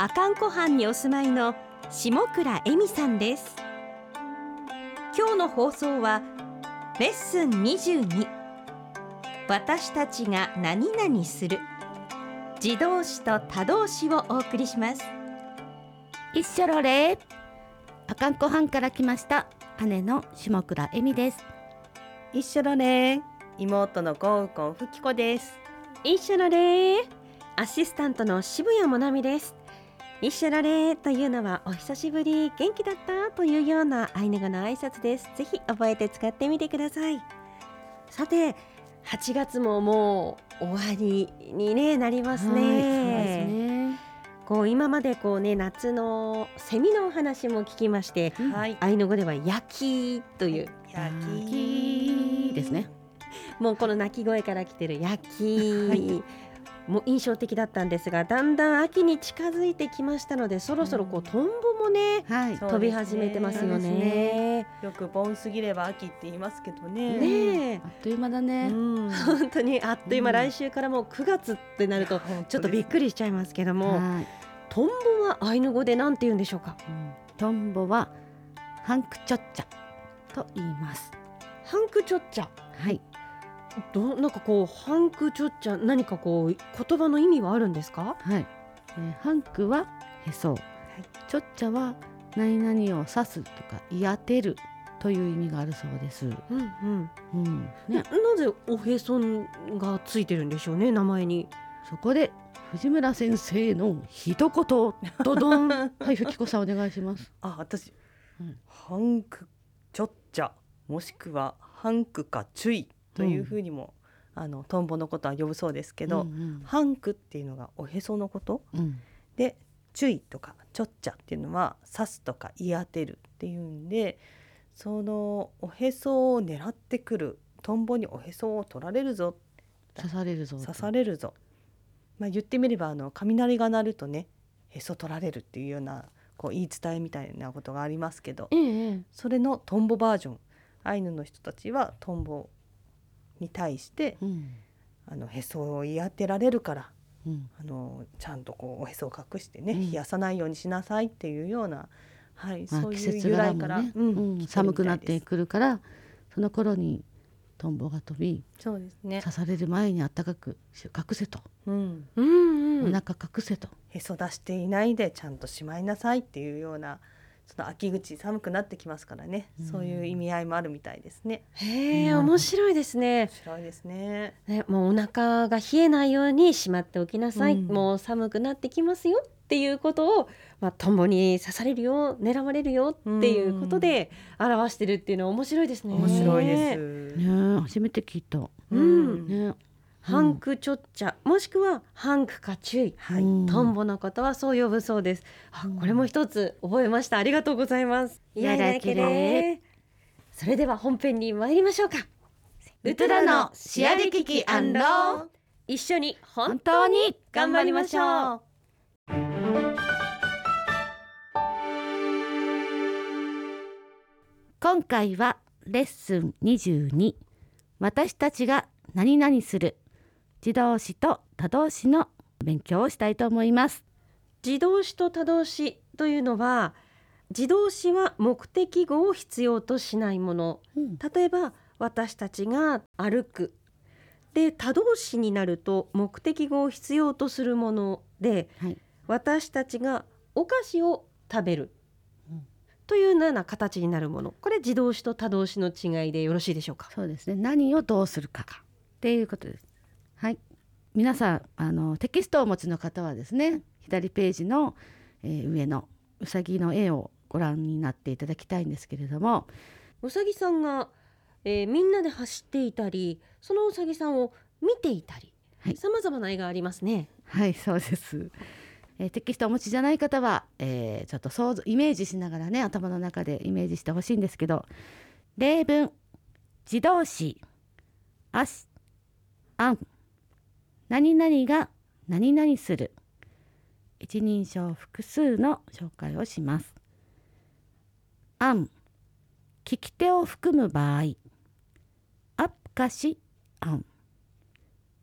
阿寒湖畔にお住まいの下倉恵美さんです。今日の放送はレッスン22私たちが何々する。自動詞と他動詞をお送りします。一緒ろれ。阿寒湖畔から来ました。姉の下倉恵美です。一緒だね。妹のゴウコンふきこです。一緒のれ。アシスタントの渋谷もなみです一緒のれというのはお久しぶり元気だった？というようなアイヌ語の挨拶です。ぜひ覚えて使ってみてください。さて8月ももう終わりに、ね、なりますね。はいそうですね。こう今までこうね夏のセミのお話も聞きまして、うんはい。アイヌ語では焼きという、焼きですね。もうこの鳴き声から来てる焼き、はいもう印象的だったんですがだんだん秋に近づいてきましたのでそろそろこうトンボもね、はい。飛び始めてますよそうですね。よく盆過ぎれば秋って言いますけどね。ねえ。あっという間だね、うん本当にあっという間、うん来週からもう9月ってなるとちょっとびっくりしちゃいますけども、はい。トンボはアイヌ語でなんて言うんでしょうか？うん。トンボはハンクチョッチャと言います。ハンクチョッチャ。はいどなんかこうハンクチョッチャ何かこう言葉の意味はあるんですか？はい、えーハンクはへそ、チョッチャは何々を刺すとかい当てるという意味があるそうです。うんうん。うん、ね、ね、なぜおへそがついてるんでしょうね名前に。そこで藤村先生の一言ドドン。はいふきこさんお願いします。あ私、うん。ハンクちょっちゃもしくはハンクか注意というふうにも、あのトンボのことは呼ぶそうですけど、うんハンクっていうのがおへそのこと？うん。うんで注意とかちょっちゃっていうのは刺すとか言い当てるっていうんでそのおへそを狙ってくるトンボにおへそを取られるぞ。刺されるぞ。と。刺されるぞ、まあ、言ってみればあの雷が鳴るとねへそ取られるっていうようなこう言い伝えみたいなことがありますけどええ。それのトンボバージョン。アイヌの人たちはトンボに対してうん。あのへそを言い当てられるからうん。あのちゃんとこうおへそを隠してね、うん。冷やさないようにしなさいっていうような、はい、まあそう季節柄いう由来からうんうん。来てる寒くなってくるからその頃にトンボが飛びそうですね、刺される前に暖かく隠せと、うん、うんうん。お腹隠せと。へそ出していないでちゃんとしまいなさいっていうようなその秋口寒くなってきますからね、うん。そういう意味合いもあるみたいですね。へえうん。面白いですね。面白いですね。ねもうお腹が冷えないようにしまっておきなさい、うん。もう寒くなってきますよっていうことを、まあ、トンボに刺されるよ狙われるよっていうことで表してるっていうのは面白いですね。面白いです、ねえ初めて聞いた。うん。ねハンクチョッチャもしくはハンクか注意はい、うんトンボのことはそう呼ぶそうです。あ、これも一つ覚えました。ありがとうございます。いやだけれそれでは本編に参りましょうか。ウトラのシアデキキアンロー一緒に本本当に頑張りましょう。今回はレッスン22私たちが何々する自動詞と他動詞の勉強をしたいと思います。自動詞と他動詞というのは自動詞は目的語を必要としないもの。例えば私たちが歩く。で他動詞になると目的語を必要とするもの。ではい。私たちがお菓子を食べる、うん。というような形になるもの。これ自動詞と他動詞の違いでよろしいでしょうか？そうですね。何をどうするかっていうことです。はい皆さんあのテキストをお持ちの方はですね左ページの、えー上のうさぎの絵をご覧になっていただきたいんですけれどもうさぎさんが、えーみんなで走っていたりそのうさぎさんを見ていたりはい。さまざまな絵がありますね。はいそうです、えーテキストをお持ちじゃない方は、えーちょっと想像イメージしながらね頭の中でイメージしてほしいんですけど例文自動詞あしあん何々が何々する。一人称複数の紹介をします。あん聞き手を含む場合。アップかしあん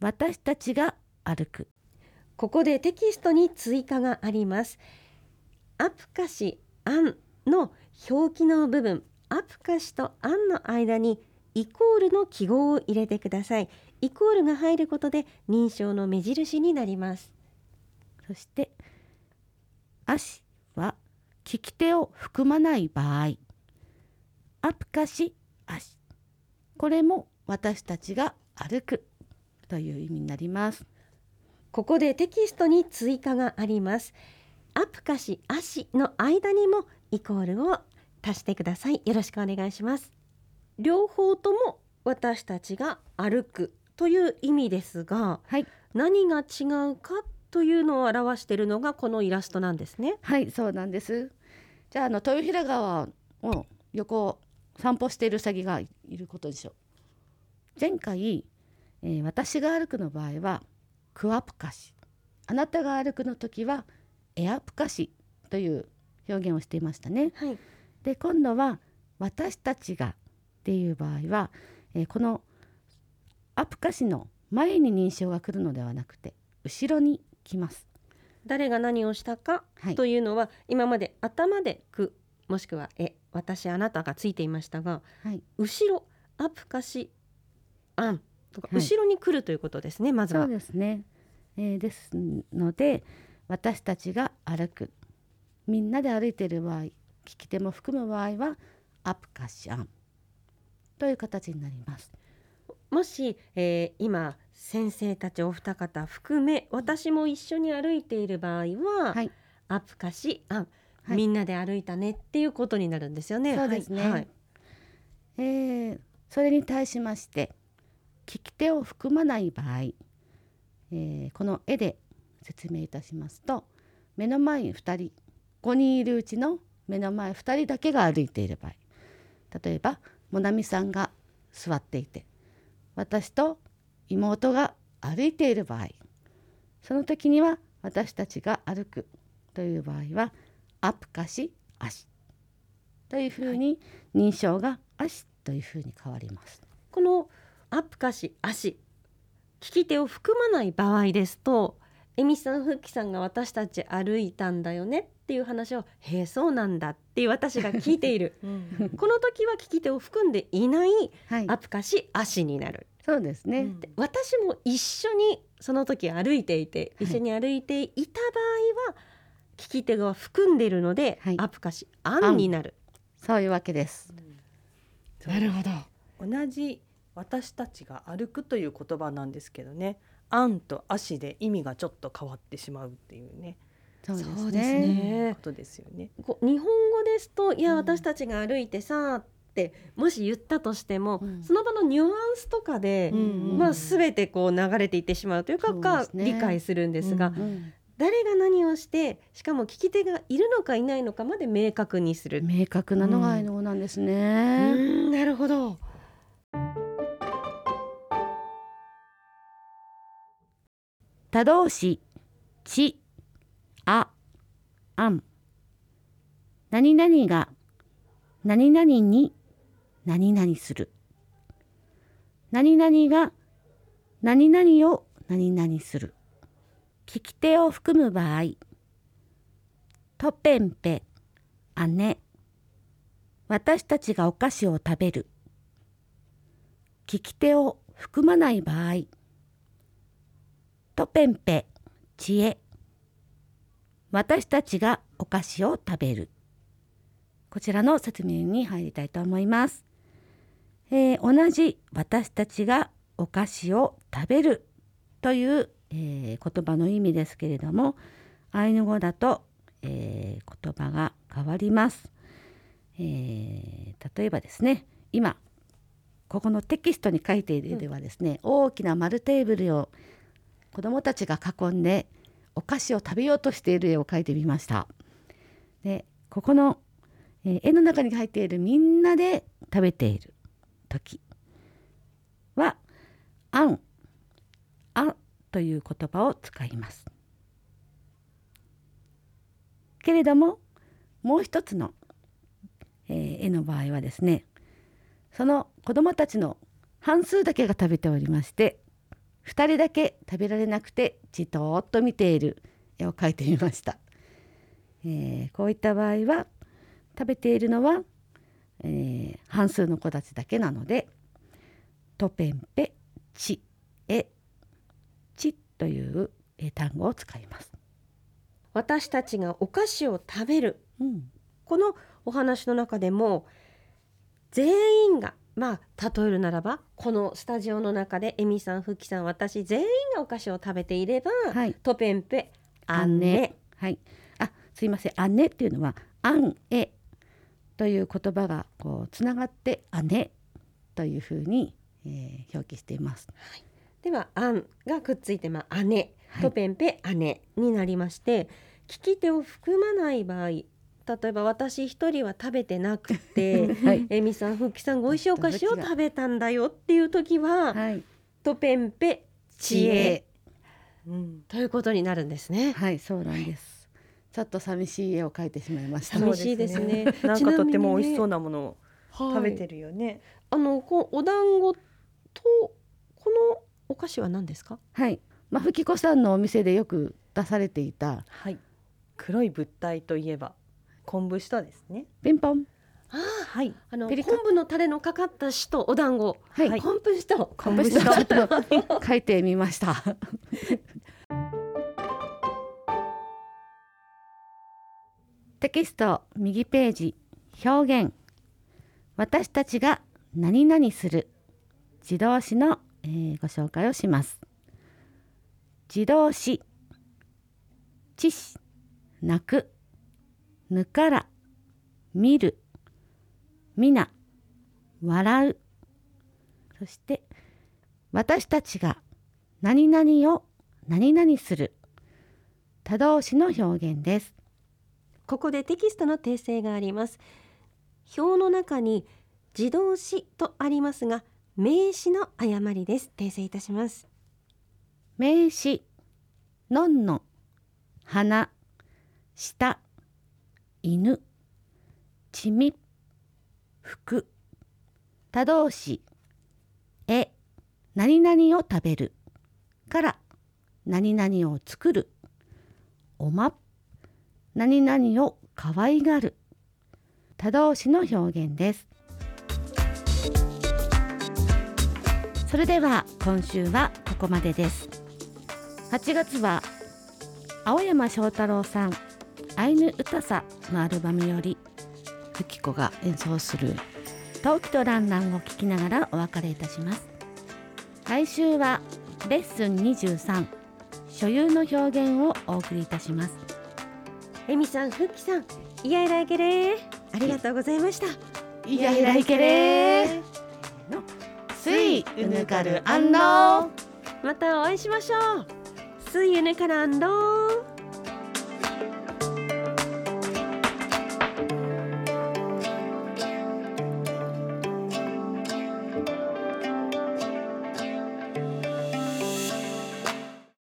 私たちが歩く。ここでテキストに追加があります。アプカシアンの表記の部分、アプカシとアンの間にイコールの記号を入れてください。イコールが入ることで認証の目印になります。そして足は聞き手を含まない場合アプカシ足これも私たちが歩くという意味になりますここでテキストに追加があります。アプカシアシの間にもイコールを足してください。よろしくお願いします。両方とも私たちが歩くという意味ですが、はい。何が違うかというのを表しているのがこのイラストなんですね。はいそうなんです。じゃああの豊平川を横を散歩しているウサギがいることでしょう。前回、えー私が歩くの場合はクワプカシ。あなたが歩くの時はエアプカシという表現をしていましたね。はい。で今度は私たちがっていう場合は、えーこのアプカシの前に認証が来るのではなくて後ろに来ます。誰が何をしたかはい。というのは、今まで頭でくもしくはえ私あなたがついていましたがはい。後ろアプカシアンとか、はい。後ろに来るということですねまずは。そうですね、えーですので私たちが歩くみんなで歩いている場合聞き手も含む場合はアプカシアンという形になります。もし、えー今先生たちお二方含め私も一緒に歩いている場合は、はい。アプカシアン、はい。みんなで歩いたねっていうことになるんですよね。そうですね。はい。はいえーそれに対しまして聞き手を含まない場合、えーこの絵で説明いたしますと目の前に2人5人いるうちの目の前2人だけが歩いている場合。例えばもなみさんが座っていて私と妹が歩いている場合その時には私たちが歩くという場合はアプかし足というふうに認証が足というふうに変わります。このアプカシ足聞き手を含まない場合ですとえみさんふっきさんが私たち歩いたんだよねっていう話を「へえそうなんだ」っていう私が聞いている うんこの時は聞き手を含んでいないはい、アプカシ足になる。そうですね。うんで私も一緒にその時歩いていて、はい一緒に歩いていた場合は聞き手が含んでいるので、はいアプカシアンになる。そういうわけです。そうほど。同じ私たちが歩くという言葉なんですけどね「あん」と「足」で意味がちょっと変わってしまうっていうねそうですね。ことですよね。こう日本語ですと「いや、うん私たちが歩いてさ」ってもし言ったとしても、うんその場のニュアンスとかで、うんまあ全てこう流れていってしまうというか理解するんですが、うんうん誰が何をしてしかも聞き手がいるのかいないのかまで明確にする。明確なのがアイヌ語なんですうね。んなるほど。他動詞ち、あ、あん。何々が何々に何々する。何々が何々を何々する。聞き手を含む場合。とぺんぺ、姉。私たちがお菓子を食べる。聞き手を含まない場合。とぺんぺ、知恵。私たちがお菓子を食べる。こちらの説明に入りたいと思います。えー同じ私たちがお菓子を食べるという、えー言葉の意味ですけれども、アイヌ語だと、えー言葉が変わります。えー例えばですね、今ここのテキストに書いているではですね、大きな丸テーブルを子どもたちが囲んでお菓子を食べようとしている絵を描いてみました。でここの、えー絵の中に入っているみんなで食べている時は「あん」「あ」という言葉を使います。けれどももう一つの、えー絵の場合はですねその子どもたちの半数だけが食べておりまして2人だけ食べられなくてじとーっと見ている絵を描いてみました、えーこういった場合は食べているのは、えー半数の子たちだけなので「とぺんぺちえち」というえー単語を使います。私たちがお菓子を食べる。うん。このお話の中でも全員がまあ例えるならばこのスタジオの中でエミさんフッキさん私全員がお菓子を食べていれば、はいトペンペアンネはい。あ、すいません。姉っていうのはアンエという言葉がこうつながって姉というふうに、えー表記しています。ではアンがくっついてまあ姉、はいトペンペ姉になりまして聞き手を含まない場合例えば私一人は食べてなくて はい。エミさんフッキさんが美味しいお菓子を食べたんだよっていう時は、はい。トペンペ知恵うん、ということになるんですね。はい、そうなんです。ちょっと寂しい絵を描いてしまいました。寂しいですねなんかとっても美味しそうなものをはい食べてるよね。あのこうお団子とこのお菓子は何ですか？はい。まあ、ふきこさんのお店でよく出されていたはい。黒い物体といえば昆布下ですね。ピンポン。あはい。あのペリカ昆布のタレのかかったしとお団子、はい。はい昆布しと昆布下ちょっと描いてみました。テキスト右ページ表現私たちが何々する自動詞の、えーご紹介をします自動詞知し泣くぬから見るみな笑うそして私たちが何々を何々する他動詞の表現ですここでテキストの訂正があります。表の中に自動詞とありますが名詞の誤りです。訂正いたします。名詞のんの花下犬ちみ服他動詞え何々を食べるから何々を作るおま何々を可愛がる他動詞の表現です。それでは今週はここまでです。8月は青山翔太郎さんアイヌ歌さのアルバムよりフキコが演奏する陶器とランナンを聴きながらお別れいたします。来週はレッスン23所有の表現をお送りいたします。エミさん、フッキさん、いやいらいけれー。ありがとうございました。いやいらいけれー。のスイウヌカル。アンドまたお会いしましょう。スイユネカランド